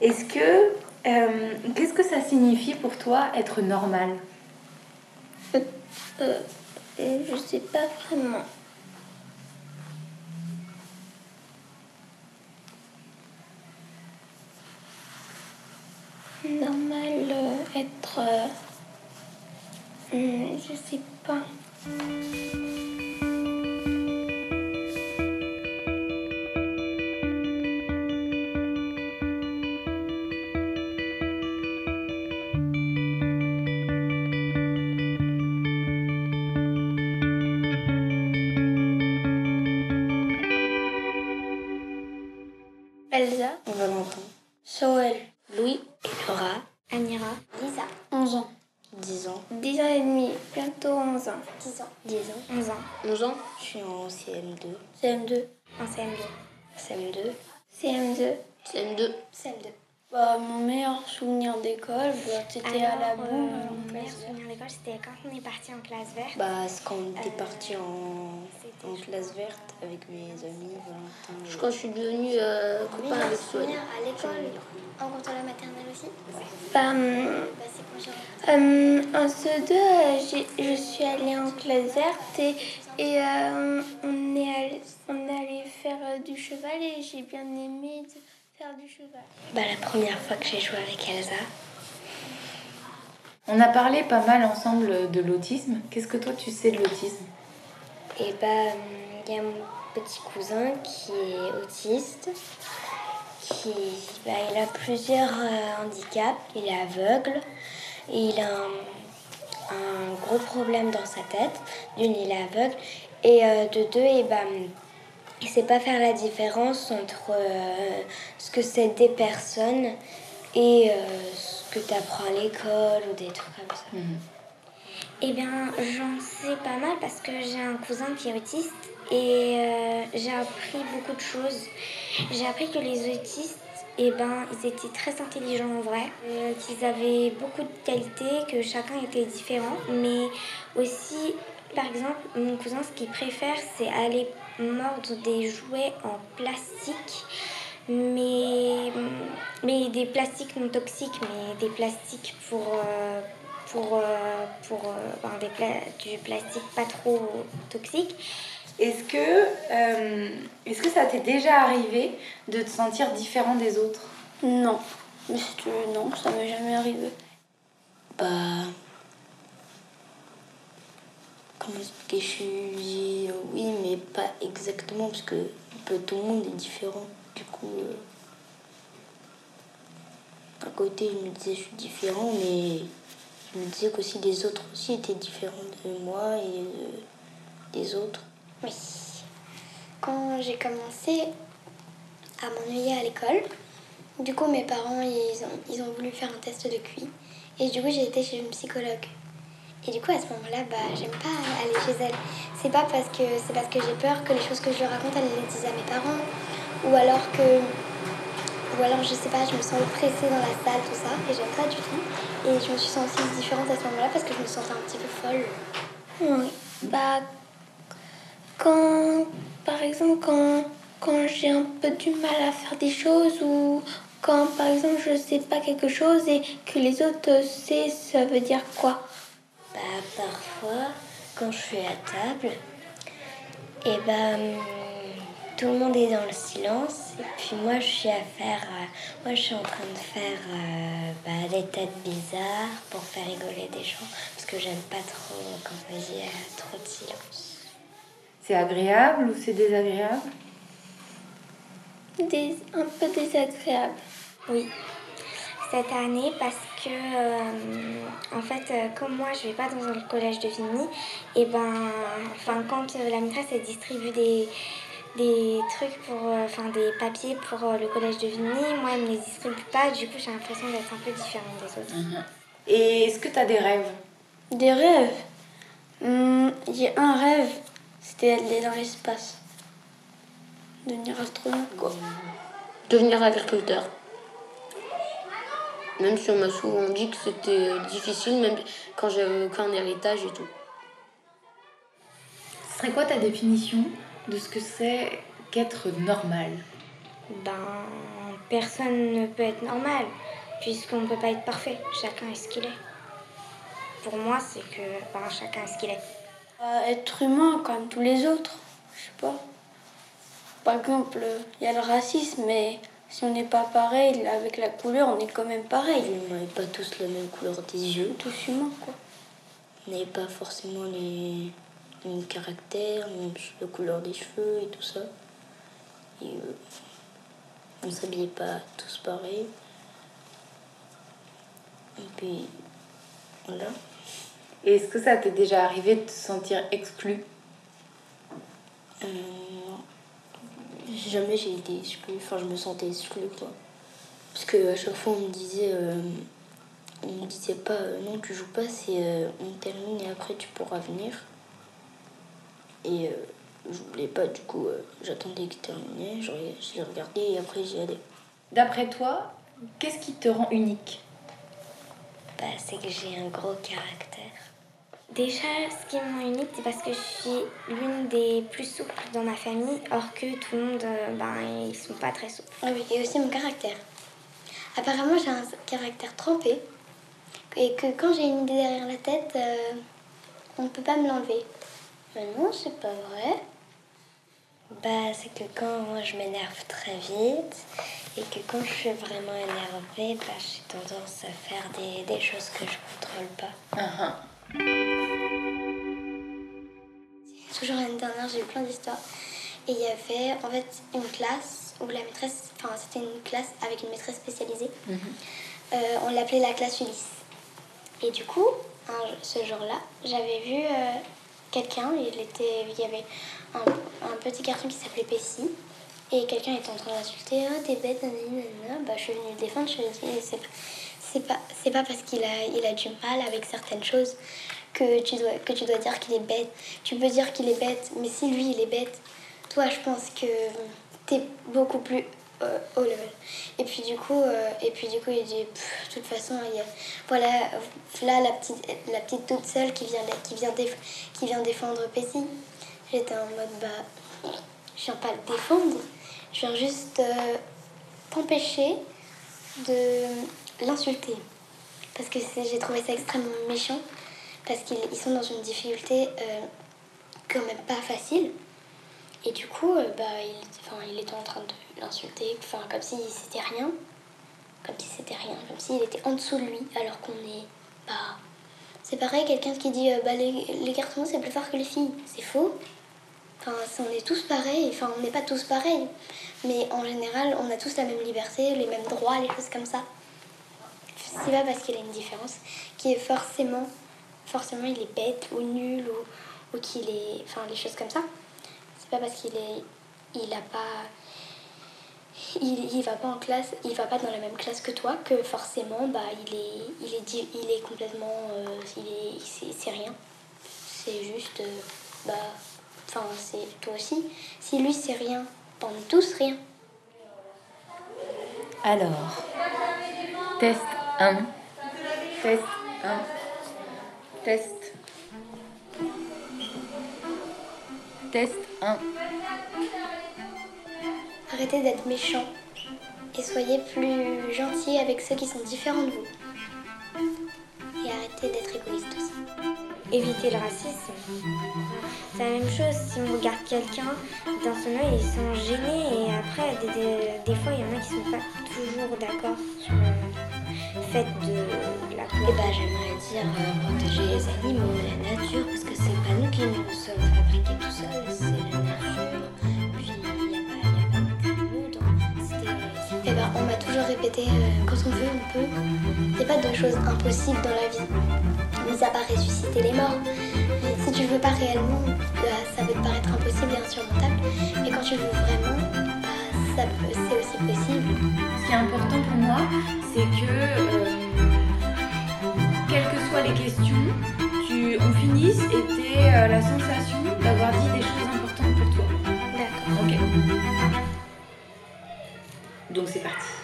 Est-ce que. euh, Qu'est-ce que ça signifie pour toi être normal? Euh, je sais pas vraiment. Normal, euh, être. euh, hum, je sais pas. 11 ans. 11 ans. Je suis en CM2. CM2. En CM2. CM2. CM2. CM2. CM2. Bah, mon meilleur souvenir d'école, bah, c'était à la boue. euh, mon meilleur souvenir d'école, c'était quand on est parti en classe verte. Bah, c'est quand on était parti en, en classe verte avec mes amis, Valentin. Je crois que je suis devenue euh, copain avec souvenir à l'école, en rentrant à la maternelle aussi. Bah, hum, Bah, hum, en CE2, euh, j'ai- je suis allée en classe verte et, et euh, on, est allé, on est allé faire euh, du cheval et j'ai bien aimé faire du cheval. Bah, la première fois que j'ai joué avec Elsa. On a parlé pas mal ensemble de l'autisme. Qu'est-ce que toi tu sais de l'autisme? Et bah, il y a mon petit cousin qui est autiste. Qui, bah, il a plusieurs euh, handicaps. Il est aveugle. Il a un, gros problème dans sa tête. D'une, il est aveugle. Et euh, de deux, et bah, il sait pas faire la différence entre euh, ce que c'est des personnes et ce que tu apprends à l'école ou des trucs comme ça. Eh bien, j'en sais pas mal parce que j'ai un cousin qui est autiste et euh, j'ai appris beaucoup de choses. J'ai appris que les autistes, eh ben, ils étaient très intelligents en vrai, euh, qu'ils avaient beaucoup de qualités, que chacun était différent, mais aussi, par exemple, mon cousin, ce qu'il préfère, c'est aller mordre des jouets en plastique mais, des plastiques non toxiques, mais des plastiques pour, euh, pour, euh, pour euh, ben, des pla- du plastique pas trop toxique. Est-ce que, euh, est-ce que ça t'est déjà arrivé de te sentir différent des autres? Non, mais si tu veux, non, ça m'est jamais arrivé? Bah. Comment expliquer Je suis. Oui, mais pas exactement, parce que peu tout le monde est différent. Du coup. euh, À côté, je me disais, je suis différent, mais je me disais qu'aussi les autres aussi étaient différents de moi et de- des autres. Oui. Quand j'ai commencé à m'ennuyer à l'école, du coup mes parents ils ont, ils ont voulu faire un test de QI et du coup j'ai été chez une psychologue. Et du coup à ce moment-là, bah j'aime pas aller chez elle. C'est pas parce que que j'ai peur que les choses que je raconte elles les disent à mes parents ou alors que ou alors je sais pas, je me sens oppressée dans la salle tout ça et j'aime pas du tout. Et je me suis sentie différente à ce moment-là parce que je me sentais un petit peu folle. Oui. Bah, quand, par exemple, quand, quand j'ai un peu du mal à faire des choses ou quand, par exemple, je sais pas quelque chose et que les autres savent, ça veut dire quoi? Bah, parfois, quand je suis à table, et ben tout le monde est dans le silence. Et puis moi, je suis à faire. euh, moi, je suis en train de faire euh, bah, des têtes bizarres pour faire rigoler des gens. Parce que j'aime pas trop quand il y a trop de silence. C'est agréable ou c'est désagréable? Des, Un peu désagréable. Oui. Cette année, parce que, euh, en fait, euh, comme moi, je vais pas dans le collège de Vigny, et ben, enfin, quand euh, la maîtresse, elle distribue des, des trucs pour, euh, enfin, des papiers pour euh, le collège de Vigny, moi, elle me les distribue pas, du coup, j'ai l'impression d'être un peu différente des autres. Et est-ce que tu as des rêves? Des rêves? Hum, J'ai un rêve, c'était aller dans l'espace. Devenir astronaute, quoi. Devenir agriculteur. Même si on m'a souvent dit que c'était difficile, même quand j'avais aucun héritage et tout. Ce serait quoi ta définition? De ce que c'est qu'être normal ben, personne ne peut être normal, puisqu'on ne peut pas être parfait. Chacun est ce qu'il est. Pour moi, c'est que ben, chacun est ce qu'il est. Euh, être humain comme tous les autres, je sais pas. Par exemple, il y a le racisme, mais si on n'est pas pareil avec la couleur, on est quand même pareil. On n'avait pas tous la même couleur des yeux. Tous humains, quoi. On n'avait pas forcément les mêmes caractères, même la couleur des cheveux et tout ça. Et euh, on ne s'habillait pas tous pareil. Et puis, voilà. Est-ce que ça t'est déjà arrivé de te sentir exclu Euh, jamais j'ai été exclue, enfin je me sentais exclue quoi. Parce que à chaque fois on me disait, euh, on me disait pas euh, non tu joues pas, c'est on termine et après tu pourras venir. Et euh, je voulais pas, du coup euh, j'attendais qu'il terminait, je, reg- je l'ai regardé et après j'y allais. D'après toi, qu'est-ce qui te rend unique? Bah, c'est que j'ai un gros caractère. Déjà, ce qui me rend unique, c'est parce que je suis l'une des plus souples dans ma famille, or que tout le monde, euh, ben, ils sont pas très souples. Ah oui, et aussi mon caractère. Apparemment, j'ai un caractère trempé et que quand j'ai une idée derrière la tête, euh, on ne peut pas me l'enlever. Mais non, c'est pas vrai. Bah, c'est que quand moi je m'énerve très vite et que quand je suis vraiment énervée, bah, j'ai tendance à faire des, des choses que je contrôle pas. Uh-huh. Toujours l'année dernière, j'ai eu plein d'histoires. Et il y avait en fait une classe où la maîtresse, enfin c'était une classe avec une maîtresse spécialisée. Euh, on l'appelait la classe Ulysse. Et du coup, un- ce jour-là, j'avais vu euh, quelqu'un, il, y avait un, petit garçon qui s'appelait Pessi. Et quelqu'un était en train d'insulter, oh t'es bête, nanani, nanana. Bah, je suis venue le défendre, je ai dit, c'est pas, c'est pas, parce qu'il a, du mal avec certaines choses que tu dois, que tu dois dire qu'il est bête. Tu peux dire qu'il est bête, mais si lui il est bête, toi je pense que t'es beaucoup plus level. Et puis du coup, euh, et puis du coup il dit, de toute façon, il y a- voilà, là la petite, la petite toute seule qui vient, qui vient, déf- qui vient défendre Pessi. J'étais en mode, bah, je viens pas le défendre, je viens juste euh, t'empêcher de l'insulter. Parce que j'ai trouvé ça extrêmement méchant. Parce qu'ils ils sont dans une difficulté euh, quand même pas facile. Et du coup, euh, bah, il, il était en train de l'insulter, comme si c'était rien. Comme si c'était rien, comme s'il était en dessous de lui, alors qu'on est. Bah, c'est pareil, quelqu'un qui dit euh, bah, les, les garçons c'est plus fort que les filles. C'est faux. Enfin, on est tous pareils, enfin, on n'est pas tous pareils. Mais en général, on a tous la même liberté, les mêmes droits, les choses comme ça. C'est pas parce qu'il a une différence qui est forcément, forcément il est bête ou nul ou, ou qu'il est, enfin les choses comme ça. Pas parce qu'il est, il a pas, il, il va pas en classe, il va pas dans la même classe que toi que forcément bah il est, il est, il est complètement, euh, il est, c'est rien. C'est juste, euh, bah, enfin c'est toi aussi. Si lui c'est rien, on est tous rien. Alors, test 1, test 1, test. Test 1. Arrêtez d'être méchant et soyez plus gentil avec ceux qui sont différents de vous. Et arrêtez d'être égoïste aussi. Éviter le racisme. C'est la même chose si on regarde quelqu'un dans son œil, ils sont gênés et après, des, des- des fois, il y en a qui sont pas toujours d'accord sur le fait de la Et couleur. bah, j'aimerais dire euh, protéger les animaux, la nature, parce que c'est pas nous qui nous sommes fabriqués tout seuls, c'est la nature. Puis, il n'y a, pas- y a pas que nous dans. C'était. Eh ben, on m'a toujours répété, euh, quand on veut, on peut. Il n'y a pas de choses impossibles dans la vie, mis à part ressusciter les morts. Mais si tu veux pas réellement, bah, ça peut te paraître impossible et insurmontable. Et quand tu veux vraiment, bah, ça peut- c'est aussi possible. Ce qui est important pour moi, c'est que, questions, tu, on finisse et tu la sensation d'avoir dit des choses importantes pour toi. D'accord. Ok. Donc c'est parti.